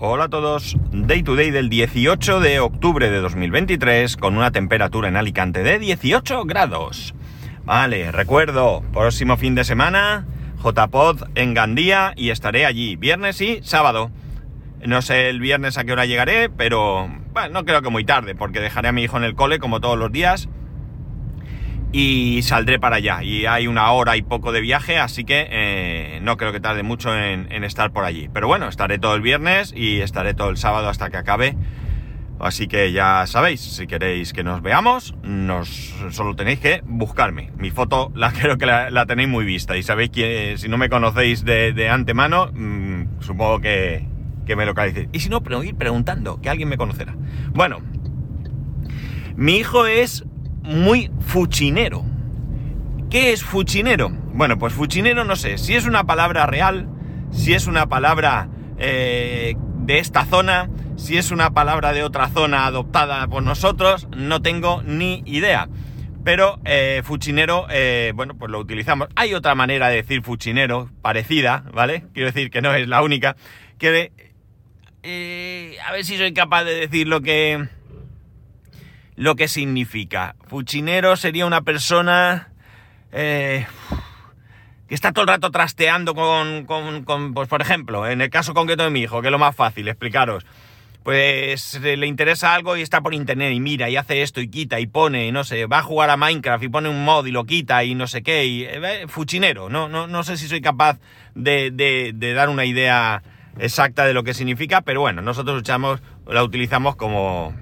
Hola a todos, Day to Day del 18 de octubre de 2023 con una temperatura en Alicante de 18 grados. Vale, recuerdo, próximo fin de semana, JPod en Gandía y estaré allí, viernes y sábado. No sé el viernes a qué hora llegaré, pero bueno, no creo que muy tarde, porque dejaré a mi hijo en el cole como todos los días y saldré para allá. Y hay una hora y poco de viaje, así que eh, no creo que tarde mucho en, estar por allí. Pero bueno, estaré todo el viernes y estaré todo el sábado hasta que acabe. Así que ya sabéis, si queréis que nos veamos, nos, solo tenéis que buscarme. Mi foto la creo que la, tenéis muy vista y sabéis que si no me conocéis de, de antemano, mmm, supongo que, que me localicéis. Y si no, ir preguntando, que alguien me conocerá. Bueno, mi hijo es muy fuchinero. ¿Qué es fuchinero? Bueno, pues fuchinero no sé si es una palabra real, si es una palabra eh, de esta zona, si es una palabra de otra zona adoptada por nosotros, no tengo ni idea. Pero eh, fuchinero, eh, bueno, pues lo utilizamos. Hay otra manera de decir fuchinero, parecida, ¿vale? Quiero decir que no es la única. Que a ver si soy capaz de decir lo que lo que significa. Fuchinero sería una persona eh, que está todo el rato trasteando con, con, con, pues por ejemplo, en el caso concreto de mi hijo, que es lo más fácil, explicaros. Pues le interesa algo y está por internet y mira y hace esto y quita y pone, y no sé, va a jugar a Minecraft y pone un mod y lo quita y no sé qué, y eh, fuchinero, no, no, no sé si soy capaz de, de, de dar una idea exacta de lo que significa, pero bueno, nosotros la utilizamos como,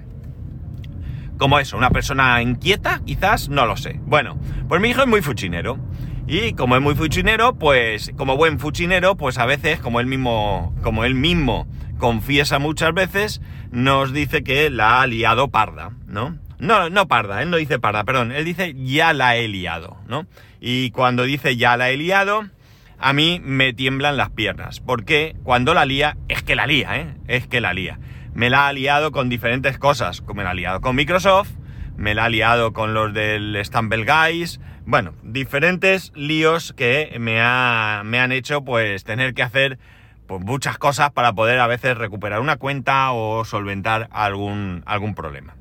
como eso, una persona inquieta, quizás, no lo sé. Bueno, pues mi hijo es muy fuchinero. Y como es muy fuchinero, pues como buen fuchinero, pues a veces, como él mismo, como él mismo confiesa muchas veces, nos dice que la ha liado parda, ¿no? No, no parda, él no dice parda, perdón, él dice ya la he liado, ¿no? Y cuando dice ya la he liado, a mí me tiemblan las piernas, porque cuando la lía, es que la lía, ¿eh? Es que la lía me la ha liado con diferentes cosas. Me la ha liado con Microsoft, me la ha liado con los del Stumble Guys. Bueno, diferentes líos que me, ha, me han hecho pues tener que hacer pues, muchas cosas para poder a veces recuperar una cuenta o solventar algún, algún problema.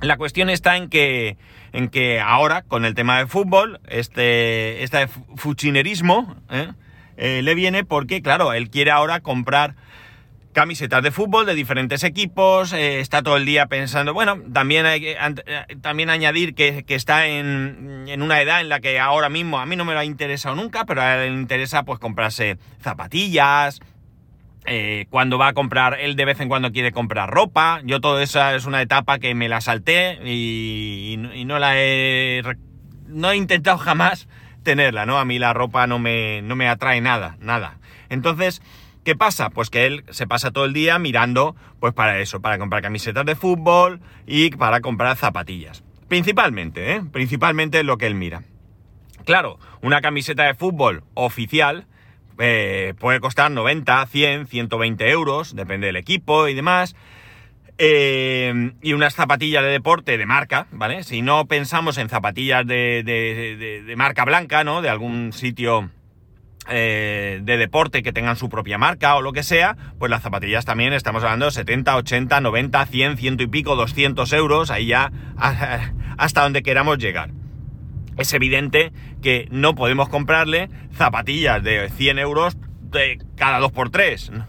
La cuestión está en que, en que ahora, con el tema de fútbol, este, este fuchinerismo ¿eh? Eh, le viene porque, claro, él quiere ahora comprar camisetas de fútbol de diferentes equipos, eh, está todo el día pensando, bueno, también hay que eh, también añadir que, que está en, en, una edad en la que ahora mismo a mí no me lo ha interesado nunca, pero a él le interesa pues comprarse zapatillas, eh, cuando va a comprar, él de vez en cuando quiere comprar ropa, yo todo esa es una etapa que me la salté y, y, y no la he, no he intentado jamás tenerla, ¿no? A mí la ropa no me, no me atrae nada, nada. Entonces, ¿Qué pasa? Pues que él se pasa todo el día mirando, pues para eso, para comprar camisetas de fútbol y para comprar zapatillas. Principalmente, ¿eh? Principalmente lo que él mira. Claro, una camiseta de fútbol oficial eh, puede costar 90, 100, 120 euros, depende del equipo y demás. Eh, y unas zapatillas de deporte de marca, ¿vale? Si no pensamos en zapatillas de, de, de, de marca blanca, ¿no? De algún sitio eh, de deporte que tengan su propia marca o lo que sea, pues las zapatillas también estamos hablando de 70, 80, 90, 100, ciento y pico, 200 euros, ahí ya hasta donde queramos llegar. Es evidente que no podemos comprarle zapatillas de 100 euros de cada 2x3,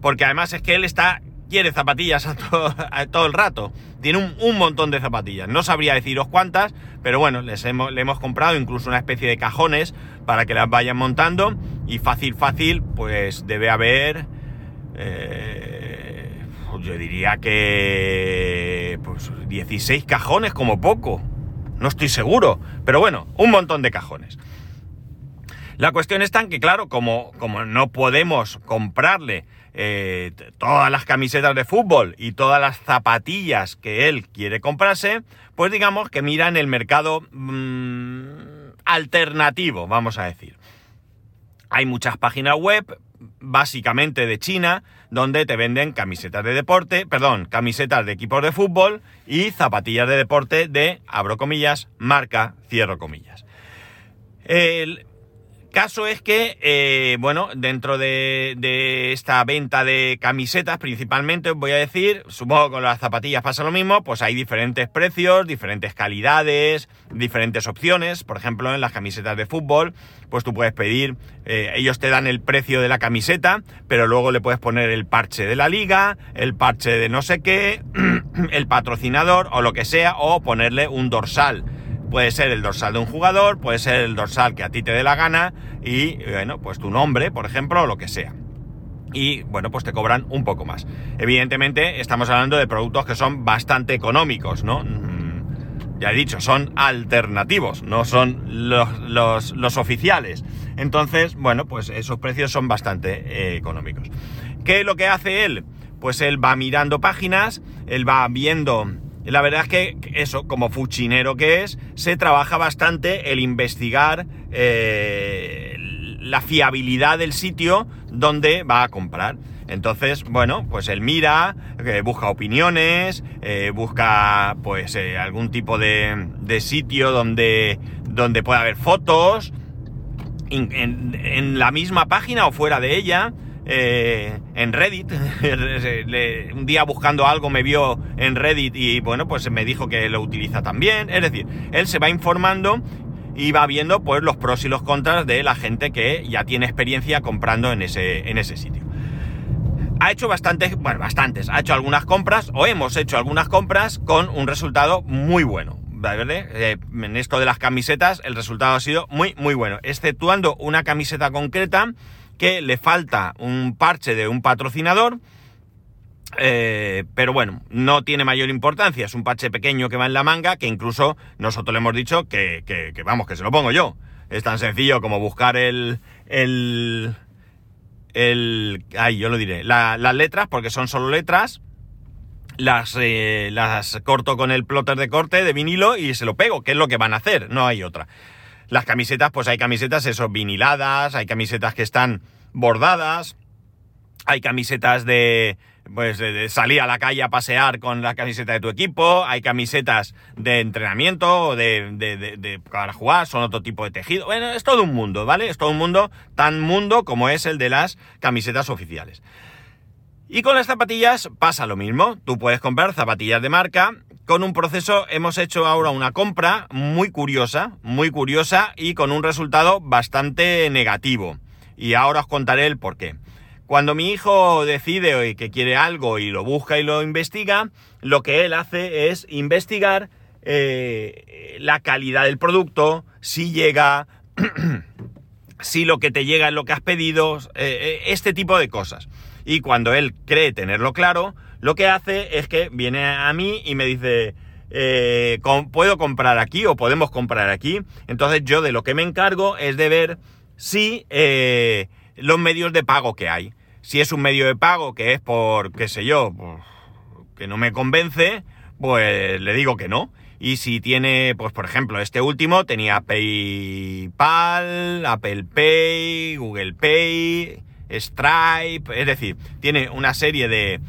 porque además es que él está quiere zapatillas a todo, a todo el rato. Tiene un, un, montón de zapatillas. No sabría deciros cuántas, pero bueno, les hemos, le hemos comprado incluso una especie de cajones para que las vayan montando. Y fácil, fácil, pues debe haber... Eh, yo diría que... Pues 16 cajones como poco. No estoy seguro. Pero bueno, un montón de cajones. La cuestión está en que, claro, como, como no podemos comprarle eh, todas las camisetas de fútbol y todas las zapatillas que él quiere comprarse, pues digamos que mira en el mercado mmm, alternativo, vamos a decir. Hay muchas páginas web, básicamente de China, donde te venden camisetas de deporte, perdón, camisetas de equipos de fútbol y zapatillas de deporte de, abro comillas, marca, cierro comillas. El, Caso es que, eh, bueno, dentro de, de, esta venta de camisetas principalmente, os voy a decir, supongo que con las zapatillas pasa lo mismo, pues hay diferentes precios, diferentes calidades, diferentes opciones. Por ejemplo, en las camisetas de fútbol, pues tú puedes pedir, eh, ellos te dan el precio de la camiseta, pero luego le puedes poner el parche de la liga, el parche de no sé qué, el patrocinador o lo que sea, o ponerle un dorsal Puede ser el dorsal de un jugador, puede ser el dorsal que a ti te dé la gana y, bueno, pues tu nombre, por ejemplo, o lo que sea. Y, bueno, pues te cobran un poco más. Evidentemente, estamos hablando de productos que son bastante económicos, ¿no? Mm, ya he dicho, son alternativos, no son los, los, oficiales. Entonces, bueno, pues esos precios son bastante eh, económicos. ¿Qué es lo que hace él? Pues él va mirando páginas, él va viendo la verdad es que eso, como fuchinero que es, se trabaja bastante el investigar eh, la fiabilidad del sitio donde va a comprar. Entonces, bueno, pues él mira, eh, busca opiniones, eh, busca pues algún tipo de, sitio donde, donde pueda haber fotos, en la misma página o fuera de ella. Eh, en Reddit. un día buscando algo me vio en Reddit y bueno, pues me dijo que lo utiliza también. Es decir, él se va informando y va viendo pues los pros y los contras de la gente que ya tiene experiencia comprando en ese, en ese sitio. Ha hecho bastantes, bueno, bastantes, ha hecho algunas compras o hemos hecho algunas compras con un resultado muy bueno. Eh, en esto de las camisetas el resultado ha sido muy, muy bueno, exceptuando una camiseta concreta que le falta un parche de un patrocinador, eh, pero bueno, no tiene mayor importancia, es un parche pequeño que va en la manga, que incluso nosotros le hemos dicho que, vamos, que se lo pongo yo. Es tan sencillo como buscar el... el el ay, yo lo diré, las letras, porque son solo letras, las, eh, las corto con el plotter de corte de vinilo y se lo pego, que es lo que van a hacer, no hay otra. Las camisetas, pues hay camisetas eso, viniladas, hay camisetas que están bordadas, hay camisetas de, pues de, salir a la calle a pasear con la camiseta de tu equipo, hay camisetas de entrenamiento, de, de, de, para jugar, son otro tipo de tejido. Bueno, es todo un mundo, ¿vale? Es todo un mundo, tan mundo como es el de las camisetas oficiales. Y con las zapatillas pasa lo mismo. Tú puedes comprar zapatillas de marca con un proceso hemos hecho ahora una compra muy curiosa, muy curiosa y con un resultado bastante negativo. Y ahora os contaré el por qué. Cuando mi hijo decide que quiere algo y lo busca y lo investiga, lo que él hace es investigar eh, la calidad del producto, si llega, si lo que te llega es lo que has pedido, eh, eh, este tipo de cosas. Y cuando él cree tenerlo claro, lo que hace es que viene a mí y me dice, eh, ¿puedo comprar aquí o podemos comprar aquí? Entonces yo de lo que me encargo es de ver si eh, los medios de pago que hay. Si es un medio de pago que es por, qué sé yo, que no me convence, pues le digo que no. Y si tiene, pues por ejemplo, este último tenía PayPal, Apple Pay, Google Pay, Stripe, es decir, tiene una serie de,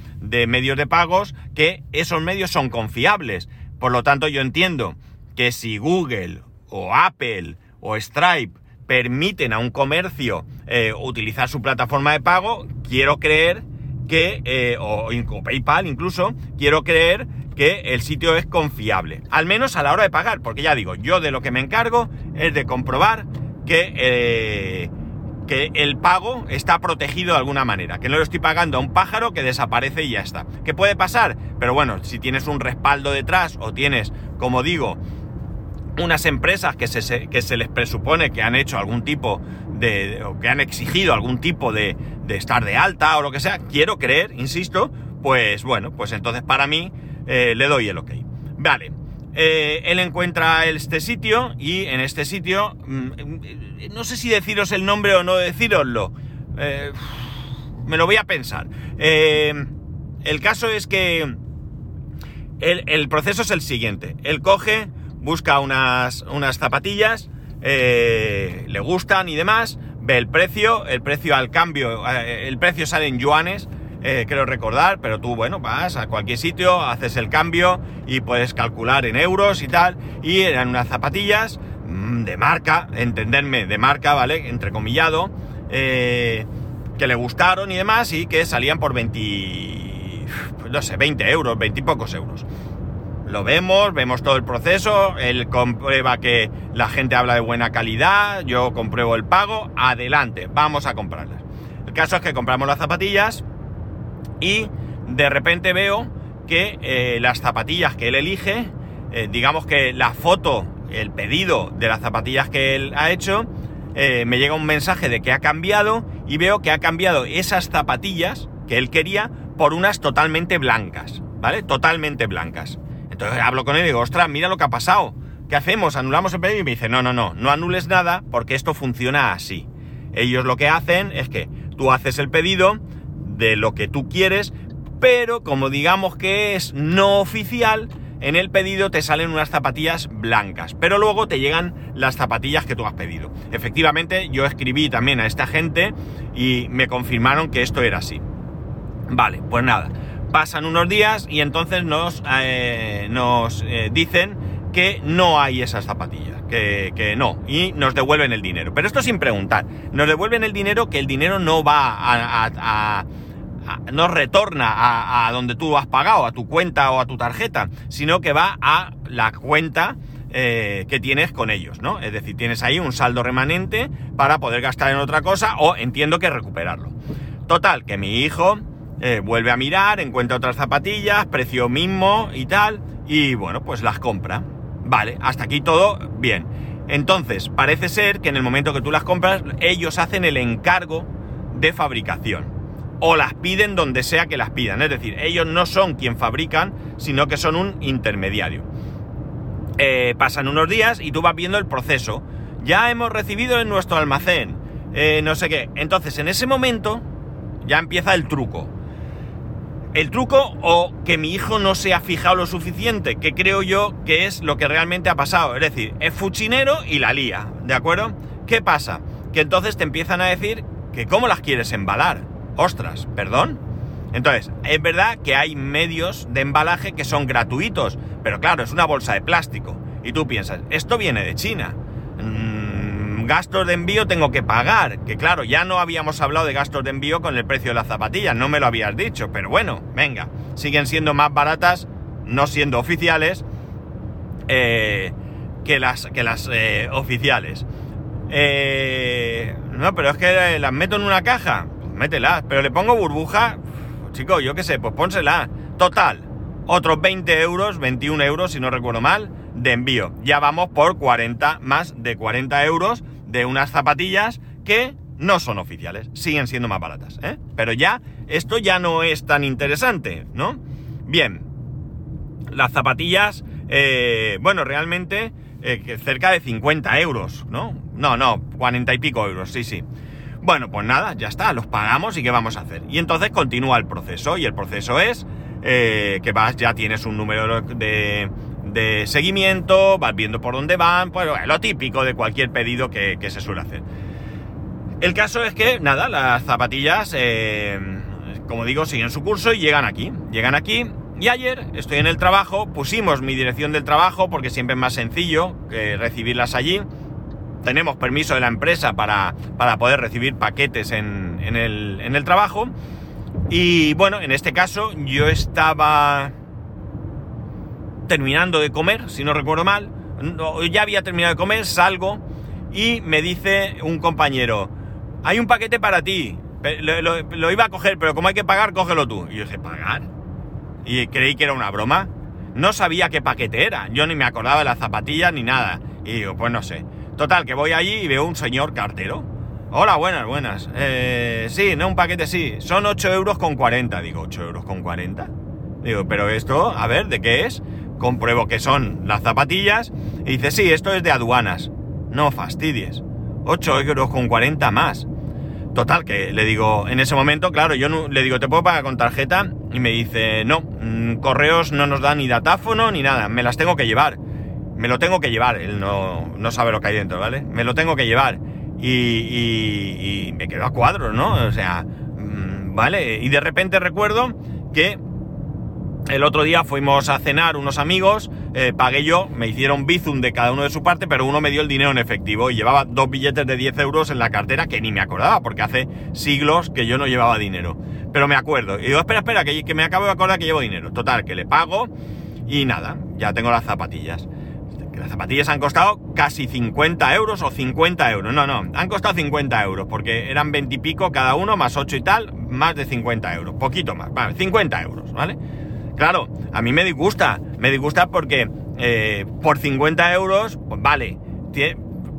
medios de pagos que esos medios son confiables. Por lo tanto, yo entiendo que si Google o Apple o Stripe permiten a un comercio eh, utilizar su plataforma de pago, quiero creer que, eh, o, PayPal incluso, quiero creer que el sitio es confiable. Al menos a la hora de pagar, porque ya digo, yo de lo que me encargo es de comprobar que eh, que el pago está protegido de alguna manera, que no lo estoy pagando a un pájaro que desaparece y ya está. ¿Qué puede pasar? Pero bueno, si tienes un respaldo detrás o tienes, como digo, unas empresas que se, que se les presupone que han hecho algún tipo de, o que han exigido algún tipo de, de estar de alta o lo que sea, quiero creer, insisto, pues bueno, pues entonces para mí eh, le doy el ok. Vale, eh, él encuentra este sitio y en este sitio, mm, no sé si deciros el nombre o no deciroslo, eh, me lo voy a pensar. Eh, el caso es que el, proceso es el siguiente, él coge, busca unas, unas zapatillas, le gustan y demás, ve el precio, el precio al cambio, el precio sale en yuanes, eh, creo recordar, pero tú, bueno, vas a cualquier sitio, haces el cambio y puedes calcular en euros y tal, y eran unas zapatillas de marca, entenderme, de marca, ¿vale? Entrecomillado, eh, que le gustaron y demás y que salían por 20, pues no sé, 20 euros, 20 y pocos euros. Lo vemos, vemos todo el proceso, él comprueba que la gente habla de buena calidad, yo compruebo el pago, adelante, vamos a comprarlas. El caso es que compramos las zapatillas y de repente veo que eh, las zapatillas que él elige, eh, digamos que la foto, el pedido de las zapatillas que él ha hecho, eh, me llega un mensaje de que ha cambiado y veo que ha cambiado esas zapatillas que él quería por unas totalmente blancas, ¿vale? Totalmente blancas. Entonces hablo con él y digo, ostras, mira lo que ha pasado. ¿Qué hacemos? ¿Anulamos el pedido? Y me dice, no, no, no, no anules nada porque esto funciona así. Ellos lo que hacen es que tú haces el pedido de lo que tú quieres, pero como digamos que es no oficial, en el pedido te salen unas zapatillas blancas, pero luego te llegan las zapatillas que tú has pedido. Efectivamente, yo escribí también a esta gente y me confirmaron que esto era así. Vale, pues nada. Pasan unos días y entonces nos, eh, nos eh, dicen que no hay esas zapatillas, que, no, y nos devuelven el dinero. Pero esto sin preguntar, nos devuelven el dinero que el dinero no va a, no retorna a, donde tú has pagado, a tu cuenta o a tu tarjeta, sino que va a la cuenta eh, que tienes con ellos, ¿no? Es decir, tienes ahí un saldo remanente para poder gastar en otra cosa o entiendo que recuperarlo. Total, que mi hijo eh, vuelve a mirar, encuentra otras zapatillas, precio mismo y tal, y bueno, pues las compra. Vale, hasta aquí todo bien. Entonces, parece ser que en el momento que tú las compras, ellos hacen el encargo de fabricación. O las piden donde sea que las pidan. Es decir, ellos no son quien fabrican, sino que son un intermediario. Eh, pasan unos días y tú vas viendo el proceso. Ya hemos recibido en nuestro almacén. Eh, no sé qué. Entonces, en ese momento, ya empieza el truco el truco o que mi hijo no se ha fijado lo suficiente, que creo yo que es lo que realmente ha pasado. Es decir, es fuchinero y la lía, ¿de acuerdo? ¿Qué pasa? Que entonces te empiezan a decir que cómo las quieres embalar. Ostras, perdón. Entonces, es verdad que hay medios de embalaje que son gratuitos, pero claro, es una bolsa de plástico. Y tú piensas, esto viene de China. Mm, gastos de envío tengo que pagar. Que claro, ya no habíamos hablado de gastos de envío con el precio de las zapatillas, no me lo habías dicho, pero bueno, venga, siguen siendo más baratas, no siendo oficiales, eh, que las, que las eh, oficiales. Eh, no, pero es que las meto en una caja, mételas, pero le pongo burbuja, chico, yo qué sé, pues pónsela. Total, otros 20 euros, 21 euros, si no recuerdo mal, de envío. Ya vamos por 40, más de 40 euros de unas zapatillas que no son oficiales, siguen siendo más baratas, ¿eh? Pero ya, esto ya no es tan interesante, ¿no? Bien, las zapatillas, eh, bueno, realmente eh, cerca de 50 euros, ¿no? No, no, 40 y pico euros, sí, sí. Bueno, pues nada, ya está, los pagamos y ¿qué vamos a hacer? Y entonces continúa el proceso, y el proceso es que vas, ya tienes un número de, de seguimiento, vas viendo por dónde van, pues lo típico de cualquier pedido que, se suele hacer. El caso es que, nada, las zapatillas, eh, como digo, siguen su curso y llegan aquí. Llegan aquí y ayer estoy en el trabajo, pusimos mi dirección del trabajo porque siempre es más sencillo que recibirlas allí. Tenemos permiso de la empresa para, para poder recibir paquetes en, en, el, en el trabajo. Y bueno, en este caso yo estaba terminando de comer, si no recuerdo mal, ya había terminado de comer, salgo y me dice un compañero, hay un paquete para ti, lo, iba a coger, pero como hay que pagar, cógelo tú. Y yo dije, ¿pagar? Y creí que era una broma. No sabía qué paquete era, yo ni me acordaba de las zapatillas ni nada. Y digo, pues no sé. Total, que voy allí y veo un señor cartero. Hola, buenas, buenas. Eh, sí, no, un paquete sí. Son 8 euros con 40. Digo, ¿8 euros con 40? Digo, pero esto, a ver, ¿de qué es? compruebo que son las zapatillas y dice, sí, esto es de aduanas. No fastidies. 8 euros con 40 más. Total, que le digo, en ese momento, claro, yo no, le digo, ¿te puedo pagar con tarjeta? Y me dice, no, mm, correos no nos dan ni datáfono ni nada, me las tengo que llevar. Me lo tengo que llevar, él no, no sabe lo que hay dentro, ¿vale? Me lo tengo que llevar. Y, me quedo a cuadro, ¿no? O sea, mm, ¿vale? Y de repente recuerdo que el otro día fuimos a cenar unos amigos, eh, pagué yo, me hicieron bizum de cada uno de su parte, pero uno me dio el dinero en efectivo y llevaba dos billetes de 10 euros en la cartera que ni me acordaba, porque hace siglos que yo no llevaba dinero. Pero me acuerdo. Y digo, espera, espera, que, que me acabo de acordar que llevo dinero. Total, que le pago y nada, ya tengo las zapatillas. Las zapatillas han costado casi 50 euros o 50 euros. No, no, han costado 50 euros porque eran 20 y pico cada uno, más 8 y tal, más de 50 euros. Poquito más, vale, 50 euros, ¿vale? Claro, a mí me disgusta. Me disgusta porque eh, por 50 euros, pues vale,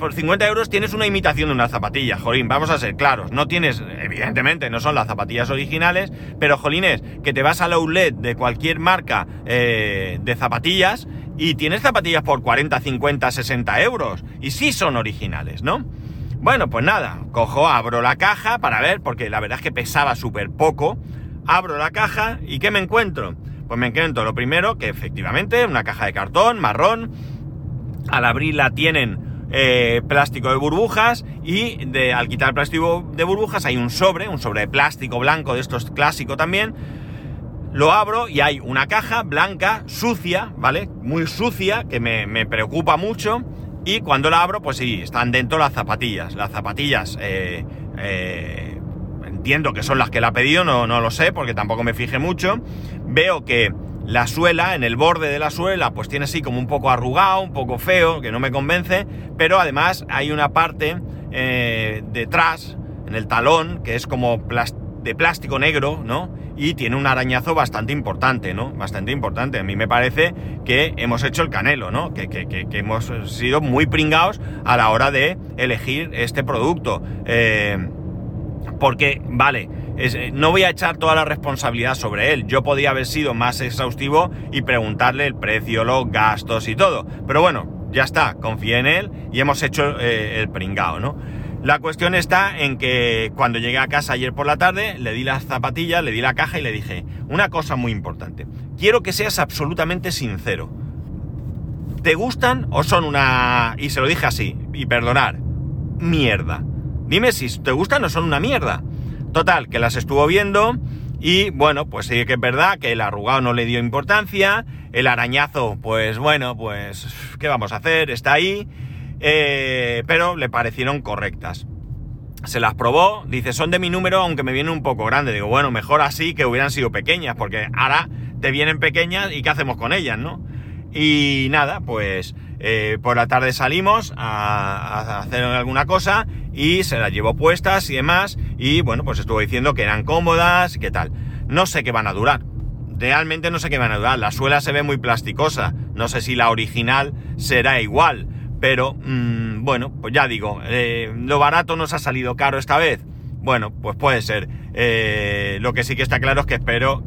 por 50 euros tienes una imitación de una zapatilla, jolín, vamos a ser claros, no tienes, evidentemente no son las zapatillas originales, pero jolines, que te vas al outlet de cualquier marca eh, de zapatillas y tienes zapatillas por 40, 50, 60 euros, y sí son originales, ¿no? Bueno, pues nada, cojo, abro la caja para ver, porque la verdad es que pesaba súper poco, abro la caja y ¿qué me encuentro? Pues me encuentro lo primero, que efectivamente, una caja de cartón, marrón, al abrirla tienen eh, plástico de burbujas y de, al quitar plástico de burbujas hay un sobre, un sobre de plástico blanco de estos clásico también. Lo abro y hay una caja blanca, sucia, ¿vale? Muy sucia, que me, preocupa mucho. Y cuando la abro, pues sí, están dentro las zapatillas. Las zapatillas, eh, eh, entiendo que son las que la ha pedido, no, no lo sé, porque tampoco me fijé mucho. Veo que la suela, en el borde de la suela, pues tiene así como un poco arrugado, un poco feo, que no me convence, pero además hay una parte eh, detrás, en el talón, que es como de plástico negro, ¿no? Y tiene un arañazo bastante importante, ¿no? Bastante importante. A mí me parece que hemos hecho el canelo, ¿no? Que, que, hemos sido muy pringados a la hora de elegir este producto. Eh, porque, vale, eh, no voy a echar toda la responsabilidad sobre él. Yo podía haber sido más exhaustivo y preguntarle el precio, los gastos y todo. Pero bueno, ya está, confié en él y hemos hecho eh, el pringao, ¿no? La cuestión está en que cuando llegué a casa ayer por la tarde, le di las zapatillas, le di la caja y le dije, una cosa muy importante, quiero que seas absolutamente sincero. ¿Te gustan o son una... y se lo dije así, y perdonar, mierda? Dime si te gustan o son una mierda. Total, que las estuvo viendo y bueno, pues sí que es verdad que el arrugado no le dio importancia, el arañazo, pues bueno, pues ¿qué vamos a hacer? Está ahí, eh, pero le parecieron correctas. Se las probó, dice, son de mi número aunque me vienen un poco grandes. Digo, bueno, mejor así que hubieran sido pequeñas, porque ahora te vienen pequeñas y ¿qué hacemos con ellas, no? Y nada, pues eh, por la tarde salimos a, hacer alguna cosa y se las llevó puestas y demás. Y bueno, pues estuvo diciendo que eran cómodas y qué tal. No sé qué van a durar. Realmente no sé qué van a durar. La suela se ve muy plasticosa. No sé si la original será igual. Pero mm, bueno, pues ya digo, eh, lo barato nos ha salido caro esta vez. Bueno, pues puede ser. Eh, lo que sí que está claro es que espero,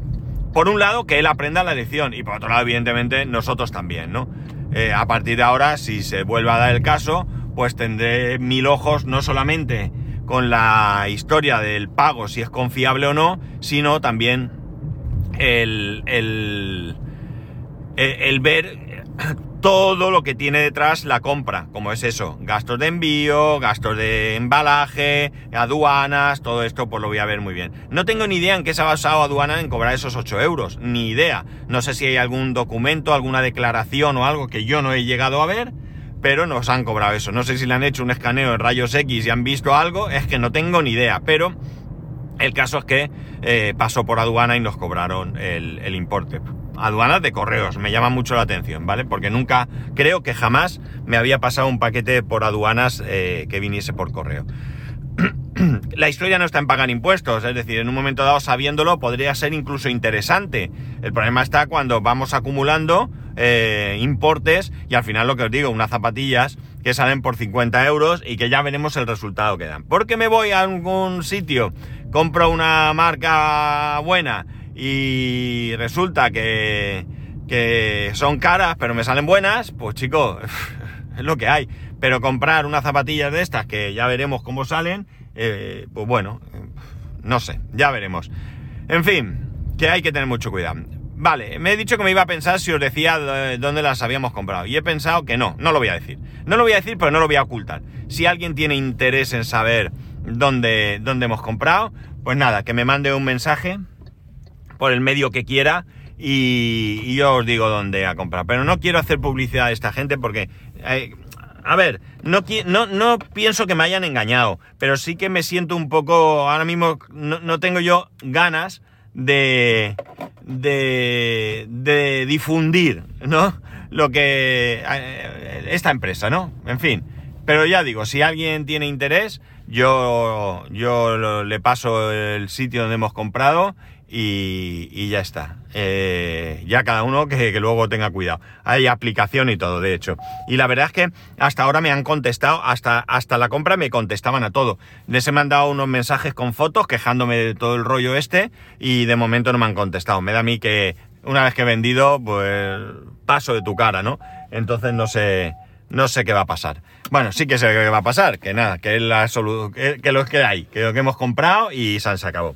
por un lado, que él aprenda la lección y por otro lado, evidentemente, nosotros también, ¿no? Eh, a partir de ahora, si se vuelve a dar el caso, pues tendré mil ojos no solamente con la historia del pago, si es confiable o no, sino también el, el, el ver todo lo que tiene detrás la compra, como es eso, gastos de envío, gastos de embalaje, aduanas, todo esto pues lo voy a ver muy bien. No tengo ni idea en qué se ha basado aduana en cobrar esos 8 euros, ni idea. No sé si hay algún documento, alguna declaración o algo que yo no he llegado a ver, pero nos han cobrado eso. No sé si le han hecho un escaneo en rayos X y han visto algo, es que no tengo ni idea, pero el caso es que eh, pasó por aduana y nos cobraron el, el importe aduanas de correos, me llama mucho la atención, ¿vale? Porque nunca, creo que jamás me había pasado un paquete por aduanas eh, que viniese por correo. la historia no está en pagar impuestos, es decir, en un momento dado sabiéndolo podría ser incluso interesante. El problema está cuando vamos acumulando eh, importes y al final lo que os digo, unas zapatillas que salen por 50 euros y que ya veremos el resultado que dan. Porque me voy a algún sitio, compro una marca buena y resulta que, que son caras, pero me salen buenas, pues chicos, es lo que hay. Pero comprar unas zapatillas de estas, que ya veremos cómo salen, eh, pues bueno, no sé, ya veremos. En fin, que hay que tener mucho cuidado. Vale, me he dicho que me iba a pensar si os decía dónde las habíamos comprado. Y he pensado que no, no lo voy a decir. No lo voy a decir, pero no lo voy a ocultar. Si alguien tiene interés en saber dónde, dónde hemos comprado, pues nada, que me mande un mensaje por el medio que quiera y, y yo os digo dónde a comprar. Pero no quiero hacer publicidad a esta gente porque... eh, a ver, no, no, no pienso que me hayan engañado, pero sí que me siento un poco, ahora mismo no, no tengo yo ganas de, de, de difundir, ¿no? Lo que, eh, esta empresa, ¿no? En fin, pero ya digo, si alguien tiene interés, yo, yo le paso el sitio donde hemos comprado y, ya está. Eh, ya cada uno que, que luego tenga cuidado. Hay aplicación y todo, de hecho. Y la verdad es que hasta ahora me han contestado, hasta, hasta la compra me contestaban a todo. Les he mandado unos mensajes con fotos quejándome de todo el rollo este y de momento no me han contestado. Me da a mí que una vez que he vendido, pues paso de tu cara, ¿no? Entonces no sé, no sé qué va a pasar. Bueno, sí que sé qué va a pasar, que nada, que es la solu que, que que hay, que lo que hemos comprado y se acabó.